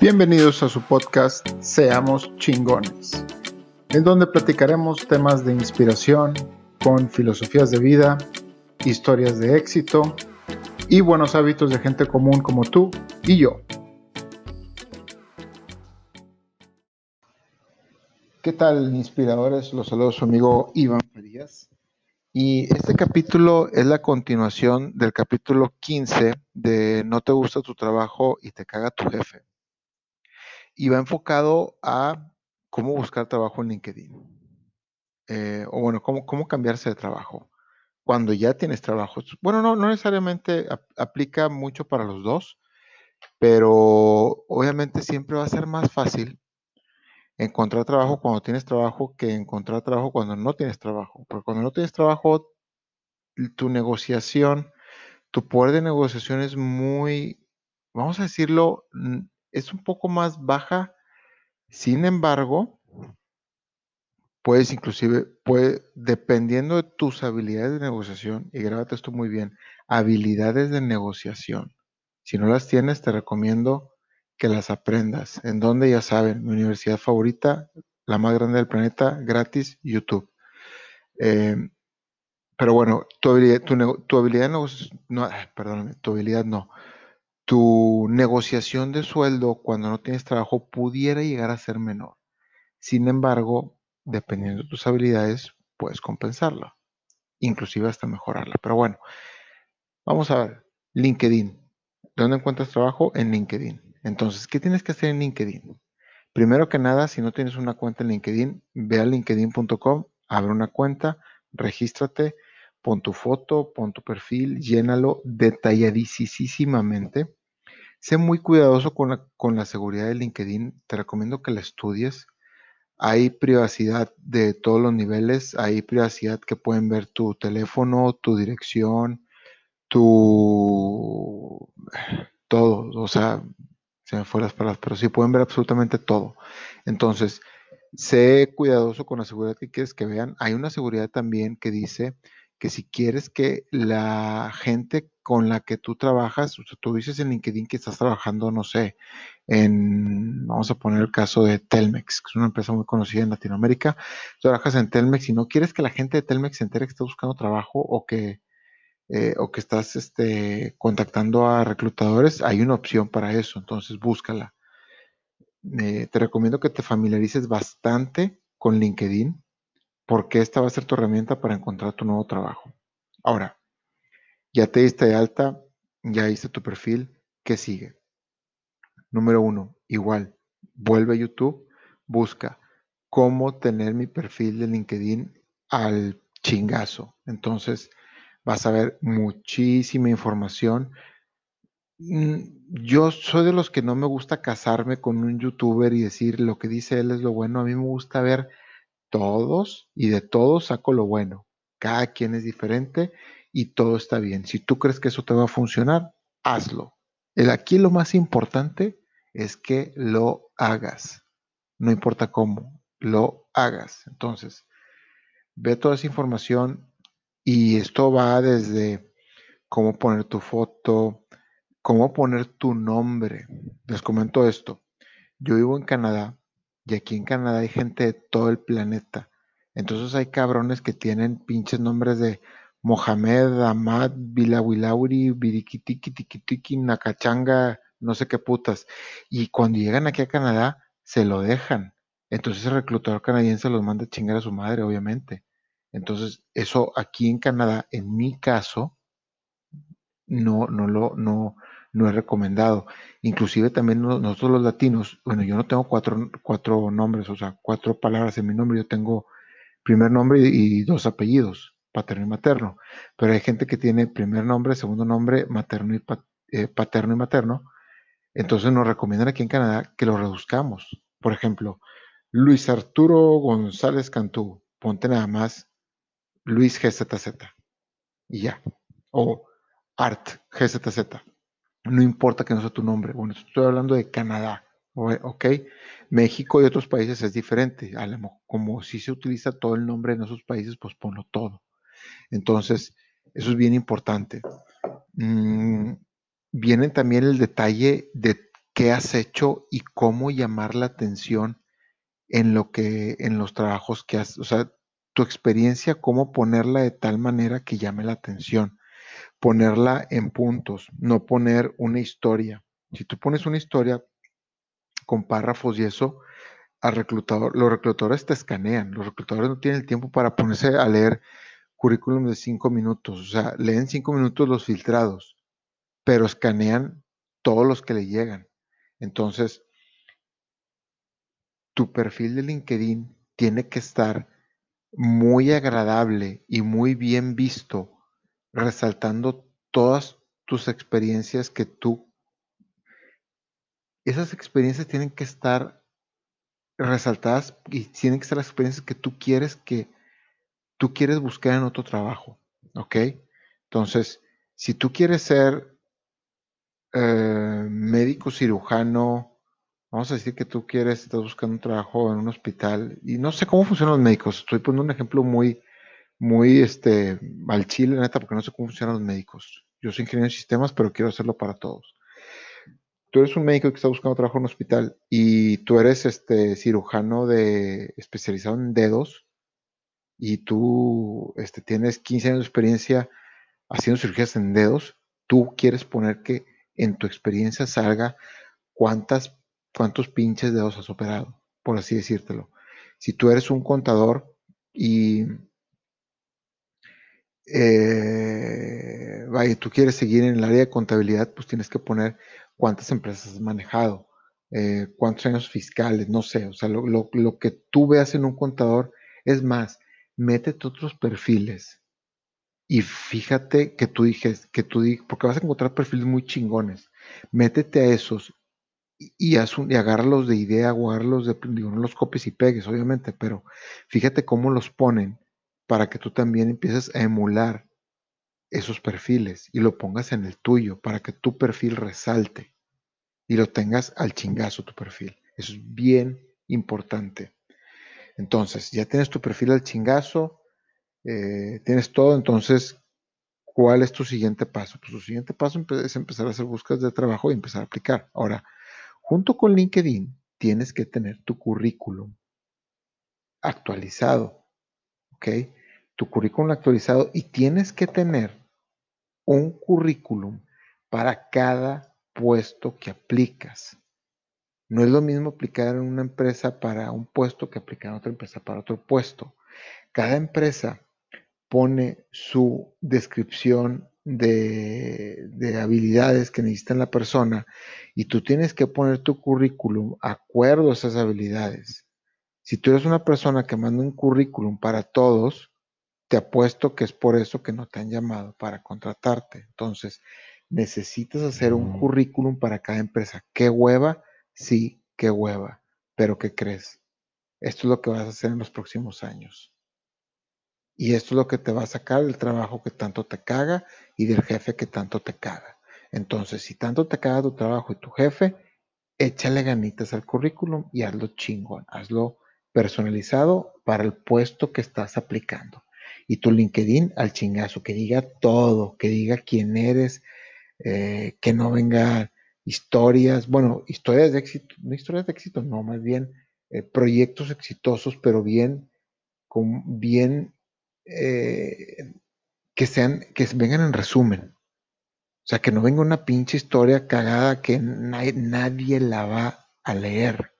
Bienvenidos a su podcast Seamos chingones, en donde platicaremos temas de inspiración con filosofías de vida, historias de éxito y buenos hábitos de gente común como tú y yo. ¿Qué tal, inspiradores? Los saludo su amigo Iván Farías. Y este capítulo es la continuación del capítulo 15 de No te gusta tu trabajo y te caga tu jefe. Y va enfocado a cómo buscar trabajo en LinkedIn. Eh, o bueno, cómo, cómo cambiarse de trabajo cuando ya tienes trabajo. Bueno, no, no necesariamente aplica mucho para los dos, pero obviamente siempre va a ser más fácil encontrar trabajo cuando tienes trabajo que encontrar trabajo cuando no tienes trabajo. Porque cuando no tienes trabajo, tu negociación, tu poder de negociación es muy, vamos a decirlo, es un poco más baja. Sin embargo, puedes inclusive, puede, dependiendo de tus habilidades de negociación, y grábate esto muy bien, habilidades de negociación. Si no las tienes, te recomiendo que las aprendas. En donde ya saben, mi universidad favorita, la más grande del planeta, gratis, YouTube. Em, pero bueno, tu habilidad, tu, habilidad no, no, perdóname, tu habilidad no. Tu negociación de sueldo cuando no tienes trabajo pudiera llegar a ser menor. Sin embargo, dependiendo de tus habilidades, puedes compensarla, inclusive hasta mejorarla. Pero bueno, vamos a ver, LinkedIn. ¿Dónde encuentras trabajo? En LinkedIn. Entonces, ¿qué tienes que hacer en LinkedIn? Primero que nada, si no tienes una cuenta en LinkedIn, ve a linkedin.com, abre una cuenta, regístrate, pon tu foto, pon tu perfil, llénalo detalladísimamente. Sé muy cuidadoso con la, con la seguridad de LinkedIn. Te recomiendo que la estudies. Hay privacidad de todos los niveles. Hay privacidad que pueden ver tu teléfono, tu dirección, tu... todo. O sea, se me fue las palabras, pero sí pueden ver absolutamente todo. Entonces, sé cuidadoso con la seguridad que quieres que vean. Hay una seguridad también que dice que si quieres que la gente con la que tú trabajas, tú dices en LinkedIn que estás trabajando, no sé, en, vamos a poner el caso de Telmex, que es una empresa muy conocida en Latinoamérica, trabajas en Telmex y no quieres que la gente de Telmex se entere que estás buscando trabajo o que eh, o que estás este, contactando a reclutadores, hay una opción para eso, entonces búscala. te recomiendo que te familiarices bastante con LinkedIn porque esta va a ser tu herramienta para encontrar tu nuevo trabajo. Ahora, ya te diste de alta, ya hice tu perfil, ¿qué sigue? Número uno, igual, vuelve a YouTube, busca cómo tener mi perfil de LinkedIn al chingazo. Entonces, vas a ver muchísima información. Mm, yo soy de los que no me gusta casarme con un youtuber y decir lo que dice él es lo bueno. A mí me gusta ver todos y de todos saco lo bueno. Cada quien es diferente y todo está bien. Si tú crees que eso te va a funcionar, hazlo. El aquí lo más importante es que lo hagas. No importa cómo, lo hagas. Entonces, ve toda esa información, y esto va desde cómo poner tu foto, cómo poner tu nombre. Les comento esto. Yo vivo en Canadá y aquí en Canadá hay gente de todo el planeta. Entonces hay cabrones que tienen pinches nombres de Mohamed, Ahmad, Bilawilauri, Birikitiki, Tikitiki, Nakachanga, no sé qué putas. Y cuando llegan aquí a Canadá, se lo dejan. Entonces el reclutador canadiense los manda a chingar a su madre, obviamente. Entonces, eso aquí en Canadá, en mi caso, no, no lo, no, no es recomendado. Inclusive también nosotros los latinos, bueno, yo no tengo cuatro, cuatro nombres, o sea, cuatro palabras en mi nombre, yo tengo primer nombre y, dos apellidos, paterno y materno. Pero hay gente que tiene primer nombre, segundo nombre, materno y eh, paterno y materno. Entonces nos recomiendan aquí en Canadá que lo reduzcamos. Por ejemplo, Luis Arturo González Cantú, ponte nada más Luis GZZ. Y ya. O Art GZZ. No importa que no sea tu nombre. Bueno, estoy hablando de Canadá. ¿Ok? México y otros países es diferente. Como si se utiliza todo el nombre en esos países, pues ponlo todo. Entonces, eso es bien importante. Mm, viene también el detalle de qué has hecho y cómo llamar la atención en lo que, en los trabajos que has, o sea, tu experiencia, cómo ponerla de tal manera que llame la atención, ponerla en puntos, no poner una historia. Si tú pones una historia con párrafos y eso, al reclutador, los reclutadores te escanean, los reclutadores no tienen el tiempo para ponerse a leer currículum de cinco minutos, o sea, leen cinco minutos los filtrados, pero escanean todos los que le llegan. Entonces, tu perfil de LinkedIn tiene que estar muy agradable y muy bien visto, resaltando todas tus experiencias que tú... Esas experiencias tienen que estar resaltadas y tienen que ser las experiencias que tú quieres que tú quieres buscar en otro trabajo, ¿ok? Entonces, si tú quieres ser eh, médico cirujano, vamos a decir que tú quieres, estás buscando un trabajo en un hospital y no sé cómo funcionan los médicos, estoy poniendo un ejemplo muy, muy, este, al chile, neta, porque no sé cómo funcionan los médicos. Yo soy ingeniero en sistemas, pero quiero hacerlo para todos tú eres un médico que está buscando trabajo en un hospital y tú eres este cirujano de especializado en dedos y tú este, tienes 15 años de experiencia haciendo cirugías en dedos, tú quieres poner que en tu experiencia salga cuántas, cuántos pinches dedos has operado, por así decírtelo. Si tú eres un contador y eh, vaya, tú quieres seguir en el área de contabilidad, pues tienes que poner cuántas empresas has manejado, eh, cuántos años fiscales, no sé, o sea, lo, lo, que tú veas en un contador es más, métete otros perfiles y fíjate que tú dijes, que tú dijes, porque vas a encontrar perfiles muy chingones, métete a esos y, y, y agárralos de idea de, digo, no los copies y pegues, obviamente, pero fíjate cómo los ponen para que tú también empieces a emular esos perfiles y lo pongas en el tuyo para que tu perfil resalte y lo tengas al chingazo tu perfil. Eso es bien importante. Entonces, ya tienes tu perfil al chingazo, eh, tienes todo, entonces, ¿cuál es tu siguiente paso? Pues tu siguiente paso es empezar a hacer búsquedas de trabajo y empezar a aplicar. Ahora, junto con LinkedIn, tienes que tener tu currículum actualizado, ¿ok? Tu currículum actualizado y tienes que tener un currículum para cada puesto que aplicas. No es lo mismo aplicar en una empresa para un puesto que aplicar en otra empresa para otro puesto. Cada empresa pone su descripción de, de, habilidades que necesita la persona y tú tienes que poner tu currículum acuerdo a esas habilidades. Si tú eres una persona que manda un currículum para todos, te apuesto que es por eso que no te han llamado para contratarte. Entonces, necesitas hacer un currículum para cada empresa. ¿Qué hueva? Sí, qué hueva. Pero ¿qué crees? Esto es lo que vas a hacer en los próximos años. Y esto es lo que te va a sacar del trabajo que tanto te caga y del jefe que tanto te caga. Entonces, si tanto te caga tu trabajo y tu jefe, échale ganitas al currículum y hazlo chingón, hazlo personalizado para el puesto que estás aplicando y tu LinkedIn al chingazo, que diga todo, que diga quién eres, eh, que no venga historias, bueno, historias de éxito, no historias de éxito, no, más bien eh, proyectos exitosos, pero bien, con, bien, eh, que sean, que vengan en resumen. O sea, que no venga una pinche historia cagada que nadie, nadie la va a leer.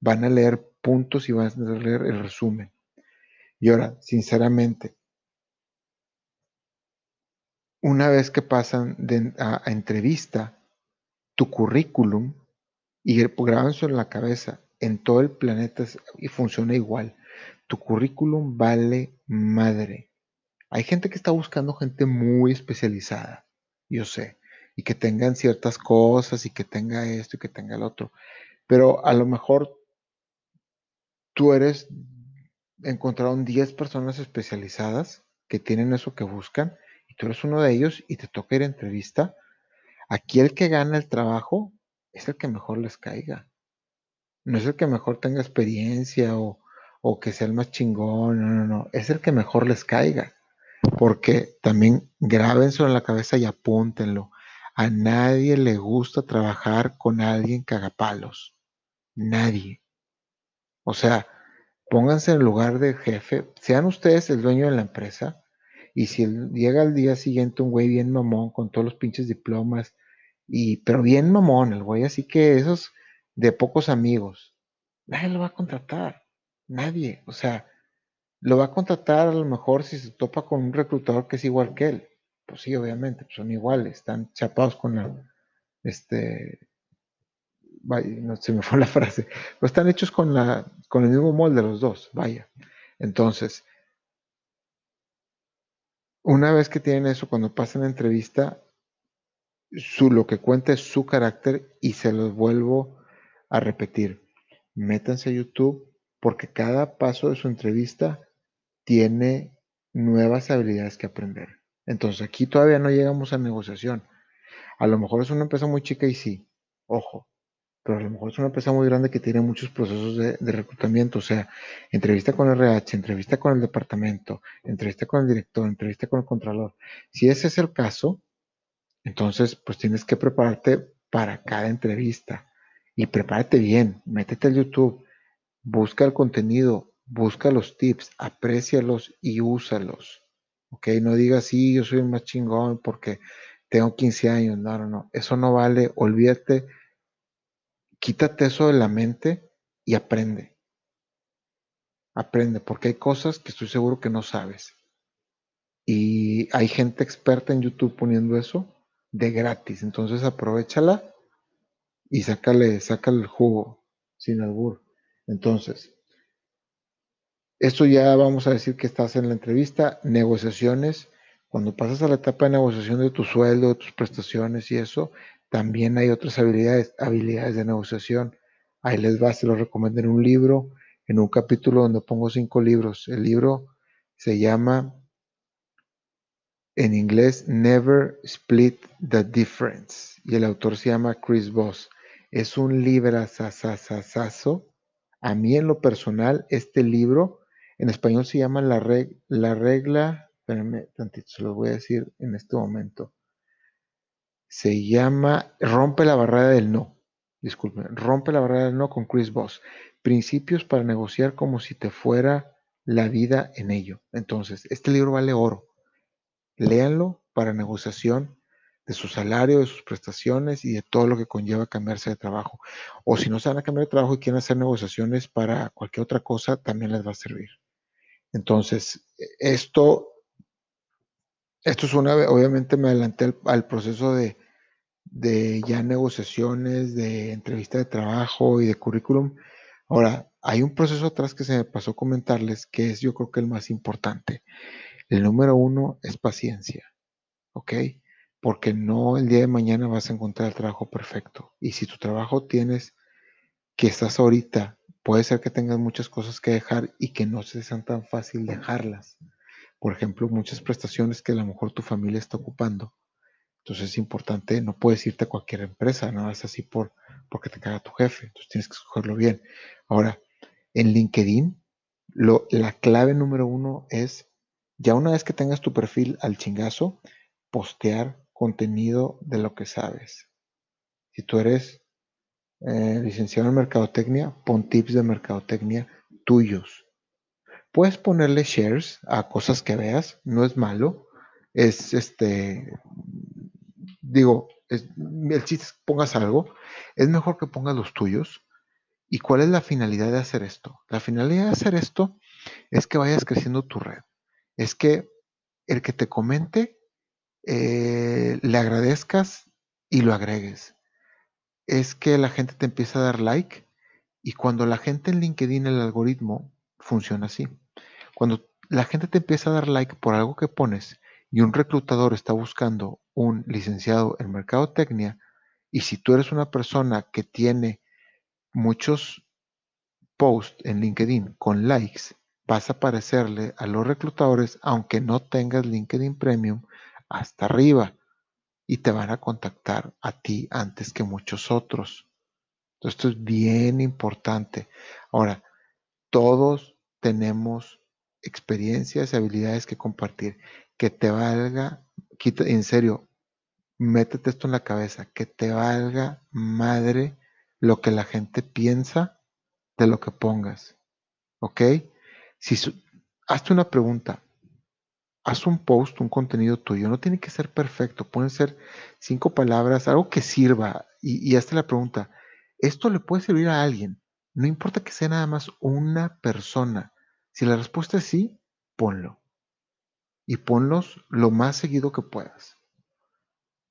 Van a leer puntos y van a leer el resumen. Y ahora, sinceramente, una vez que pasan a, entrevista, tu currículum y grábense en la cabeza, en todo el planeta y funciona igual. Tu currículum vale madre. Hay gente que está buscando gente muy especializada, yo sé, y que tengan ciertas cosas y que tenga esto y que tenga el otro. Pero a lo mejor tú eres, encontraron 10 personas especializadas que tienen eso que buscan tú eres uno de ellos y te toca ir a entrevista, aquí el que gana el trabajo es el que mejor les caiga. No es el que mejor tenga experiencia o, o que sea el más chingón, no, no, no, es el que mejor les caiga. Porque también grábense en la cabeza y apúntenlo. A nadie le gusta trabajar con alguien cagapalos. Nadie. O sea, pónganse en lugar de jefe, sean ustedes el dueño de la empresa, y si llega al día siguiente un güey bien mamón con todos los pinches diplomas, y pero bien mamón el güey, así que esos de pocos amigos, nadie lo va a contratar, nadie, o sea, lo va a contratar a lo mejor si se topa con un reclutador que es igual que él, pues sí, obviamente, pues son iguales, están chapados con la, este, no se me fue la frase, pero están hechos con, la, con el mismo molde los dos, vaya. Entonces, una vez que tienen eso, cuando pasan la entrevista, su, lo que cuenta es su carácter y se los vuelvo a repetir. Métanse a YouTube porque cada paso de su entrevista tiene nuevas habilidades que aprender. Entonces aquí todavía no llegamos a negociación. A lo mejor es una empresa muy chica y sí, ojo, pero a lo mejor es una empresa muy grande que tiene muchos procesos de, reclutamiento, o sea, entrevista con el RH, entrevista con el departamento, entrevista con el director, entrevista con el contralor. Si ese es el caso, entonces pues tienes que prepararte para cada entrevista y prepárate bien, métete al YouTube, busca el contenido, busca los tips, aprécialos y úsalos. ¿Ok? No digas, sí, yo soy más chingón porque tengo 15 años. No, no, no. Eso no vale. Olvídate quítate eso de la mente y aprende. Aprende, porque hay cosas que estoy seguro que no sabes. Y hay gente experta en YouTube poniendo eso de gratis. Entonces aprovechala y sácale, sácale el jugo sin albur. Entonces, esto ya vamos a decir que estás en la entrevista, negociaciones. Cuando pasas a la etapa de negociación de tu sueldo, de tus prestaciones y eso, también hay otras habilidades, habilidades de negociación. Ahí les va, se lo recomiendo en un libro, en un capítulo donde pongo cinco libros. El libro se llama en inglés Never Split the Difference y el autor se llama Chris Voss. Es un libro sasasasazo. A mí en lo personal, este libro en español se llama La, la regla, espérenme tantito, se lo voy a decir en este momento se llama Rompe la barrera del no. Disculpen, Rompe la barrera del no con Chris Voss. Principios para negociar como si te fuera la vida en ello. Entonces, este libro vale oro. Léanlo para negociación de su salario, de sus prestaciones y de todo lo que conlleva cambiarse de trabajo. O si no se van a cambiar de trabajo y quieren hacer negociaciones para cualquier otra cosa, también les va a servir. Entonces, esto, esto es una, obviamente me adelanté al proceso de, de ya negociaciones, de entrevista de trabajo y de currículum. Ahora, hay un proceso atrás que se me pasó comentarles que es yo creo que el más importante. El número uno es paciencia, ¿ok? Porque no el día de mañana vas a encontrar el trabajo perfecto. Y si tu trabajo tienes que estás ahorita, puede ser que tengas muchas cosas que dejar y que no se sean tan fácil dejarlas. Por ejemplo, muchas prestaciones que a lo mejor tu familia está ocupando entonces es importante, no puedes irte a cualquier empresa, nada más así por, porque te caga tu jefe. Entonces tienes que escogerlo bien. Ahora, en LinkedIn, la clave número uno es, ya una vez que tengas tu perfil al chingazo, postear contenido de lo que sabes. Si tú eres eh, licenciado en mercadotecnia, pon tips de mercadotecnia tuyos. Puedes ponerle shares a cosas que veas, no es malo. Es este digo, el chiste es que pongas algo, es mejor que pongas los tuyos. ¿Y cuál es la finalidad de hacer esto? La finalidad de hacer esto es que vayas creciendo tu red. Es que el que te comente, eh, le agradezcas y lo agregues. Es que la gente te empieza a dar like y cuando la gente en LinkedIn, el algoritmo funciona así. Cuando la gente te empieza a dar like por algo que pones y un reclutador está buscando un licenciado en mercadotecnia, y si tú eres una persona que tiene muchos posts en LinkedIn con likes, vas a aparecerle a los reclutadores, aunque no tengas LinkedIn Premium, hasta arriba y te van a contactar a ti antes que muchos otros. esto es bien importante. Ahora, todos tenemos experiencias y habilidades que compartir que te valga, en serio, métete esto en la cabeza, que te valga madre lo que la gente piensa de lo que pongas. ¿Ok? Si hazte una pregunta, haz un post, un contenido tuyo, no tiene que ser perfecto, pueden ser cinco palabras, algo que sirva y, y hazte la pregunta, ¿esto le puede servir a alguien? No importa que sea nada más una persona. Si la respuesta es sí, ponlo. Y ponlos lo más seguido que puedas.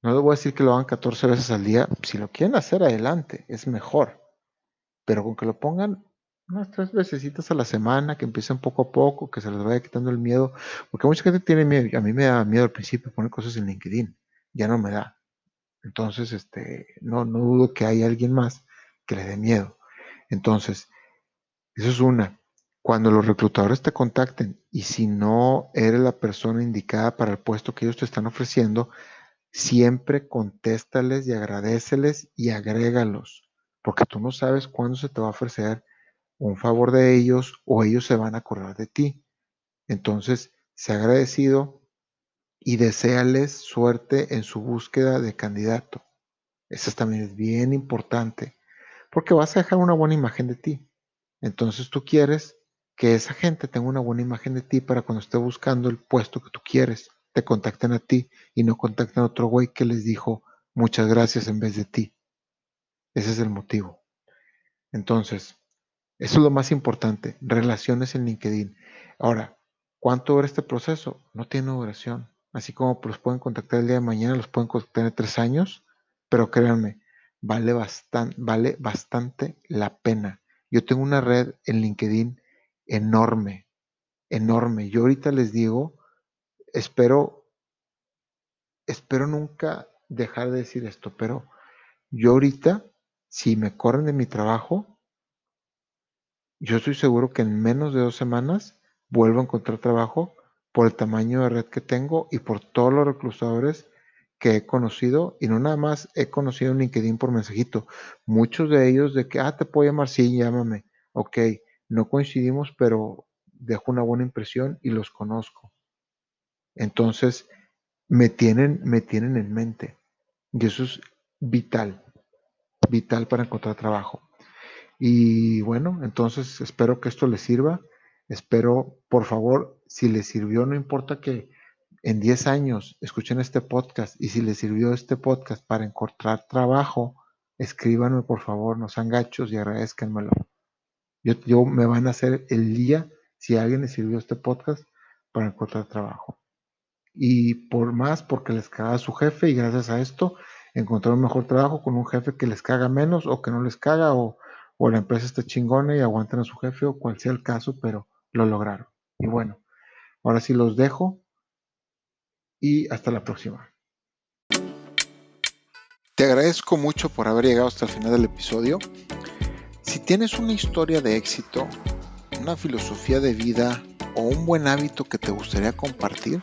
No les voy a decir que lo hagan 14 veces al día. Si lo quieren hacer, adelante, es mejor. Pero con que lo pongan unas tres veces a la semana, que empiecen poco a poco, que se les vaya quitando el miedo. Porque mucha gente tiene miedo. A mí me da miedo al principio poner cosas en LinkedIn. Ya no me da. Entonces, este, no, no dudo que hay alguien más que le dé miedo. Entonces, eso es una. Cuando los reclutadores te contacten y si no eres la persona indicada para el puesto que ellos te están ofreciendo, siempre contéstales y agradeceles y agrégalos, porque tú no sabes cuándo se te va a ofrecer un favor de ellos o ellos se van a acordar de ti. Entonces, sé agradecido y deséales suerte en su búsqueda de candidato. Eso también es bien importante, porque vas a dejar una buena imagen de ti. Entonces tú quieres que esa gente tenga una buena imagen de ti para cuando esté buscando el puesto que tú quieres te contacten a ti y no contacten a otro güey que les dijo muchas gracias en vez de ti. Ese es el motivo. Entonces, eso es lo más importante, relaciones en LinkedIn. Ahora, ¿cuánto dura este proceso? No tiene duración. Así como los pueden contactar el día de mañana, los pueden contactar en tres años, pero créanme, vale, bastante, vale bastante la pena. Yo tengo una red en LinkedIn enorme, enorme. Yo ahorita les digo, espero, espero nunca dejar de decir esto, pero yo ahorita, si me corren de mi trabajo, yo estoy seguro que en menos de dos semanas vuelvo a encontrar trabajo por el tamaño de red que tengo y por todos los reclutadores que he conocido, y no nada más he conocido en LinkedIn por mensajito, muchos de ellos de que, ah, te puedo llamar, sí, llámame, ok, no coincidimos, pero dejo una buena impresión y los conozco. Entonces, me tienen, me tienen en mente. Y eso es vital, vital para encontrar trabajo. Y bueno, entonces espero que esto les sirva. Espero, por favor, si les sirvió, no importa que en 10 años escuchen este podcast y si les sirvió este podcast para encontrar trabajo, escríbanme por favor, no sean gachos y agradezcanmelo. Yo, yo me van a hacer el día si a alguien les sirvió este podcast para encontrar trabajo y por más porque les caga a su jefe y gracias a esto encontrar un mejor trabajo con un jefe que les caga menos o que no les caga o, o la empresa está chingona y aguantan a su jefe o cual sea el caso, pero lo lograron. Y bueno, ahora sí los dejo y hasta la próxima. Te agradezco mucho por haber llegado hasta el final del episodio. Si tienes una historia de éxito, una filosofía de vida o un buen hábito que te gustaría compartir,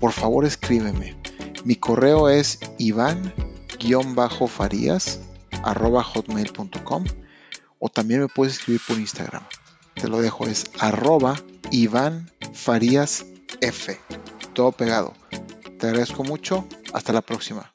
por favor escríbeme. Mi correo es iván-farías.hotmail.com o también me puedes escribir por Instagram. Te lo dejo, es arroba Iván Farías F. Todo pegado. Te agradezco mucho. Hasta la próxima.